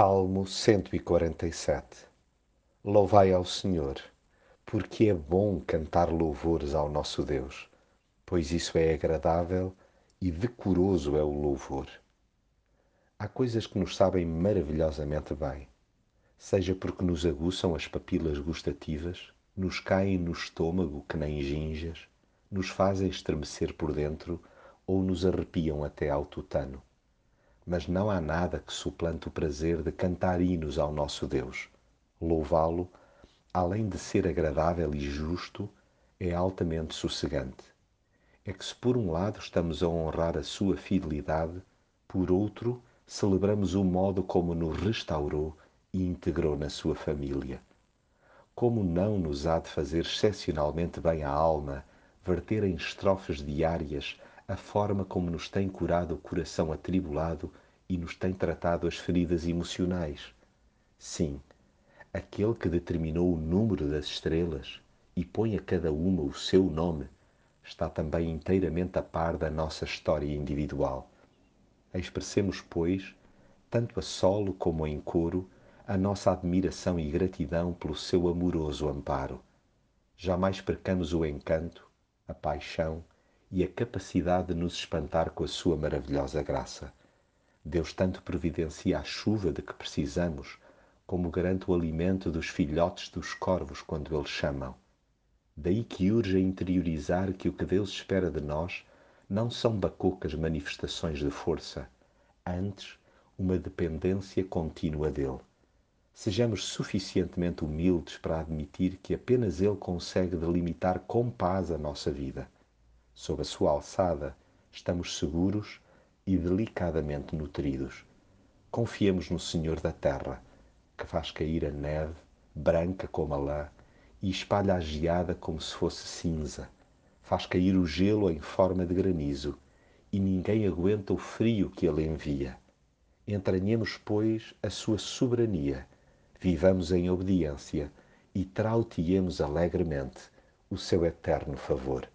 Salmo 147 Louvai ao Senhor, porque é bom cantar louvores ao nosso Deus, pois isso é agradável e decoroso é o louvor. Há coisas que nos sabem maravilhosamente bem, seja porque nos aguçam as papilas gustativas, nos caem no estômago que nem ginjas, nos fazem estremecer por dentro ou nos arrepiam até ao tutano mas não há nada que suplante o prazer de cantar hinos ao nosso Deus. Louvá-lo, além de ser agradável e justo, é altamente sossegante. É que se por um lado estamos a honrar a sua fidelidade, por outro celebramos o modo como nos restaurou e integrou na sua família. Como não nos há de fazer excepcionalmente bem à alma verter em estrofes diárias a forma como nos tem curado o coração atribulado e nos tem tratado as feridas emocionais. Sim, aquele que determinou o número das estrelas e põe a cada uma o seu nome, está também inteiramente a par da nossa história individual. Expressemos, pois, tanto a solo como em coro, a nossa admiração e gratidão pelo seu amoroso amparo. Jamais percamos o encanto, a paixão e a capacidade de nos espantar com a sua maravilhosa graça. Deus tanto providencia a chuva de que precisamos, como garante o alimento dos filhotes dos corvos quando eles chamam. Daí que urge a interiorizar que o que Deus espera de nós não são bacocas manifestações de força, antes uma dependência contínua dele. Sejamos suficientemente humildes para admitir que apenas ele consegue delimitar com paz a nossa vida sob a sua alçada, estamos seguros e delicadamente nutridos. Confiemos no Senhor da terra, que faz cair a neve, branca como a lã, e espalha a geada como se fosse cinza. Faz cair o gelo em forma de granizo, e ninguém aguenta o frio que ele envia. Entranhemos, pois, a sua soberania, vivamos em obediência e trauteemos alegremente o seu eterno favor.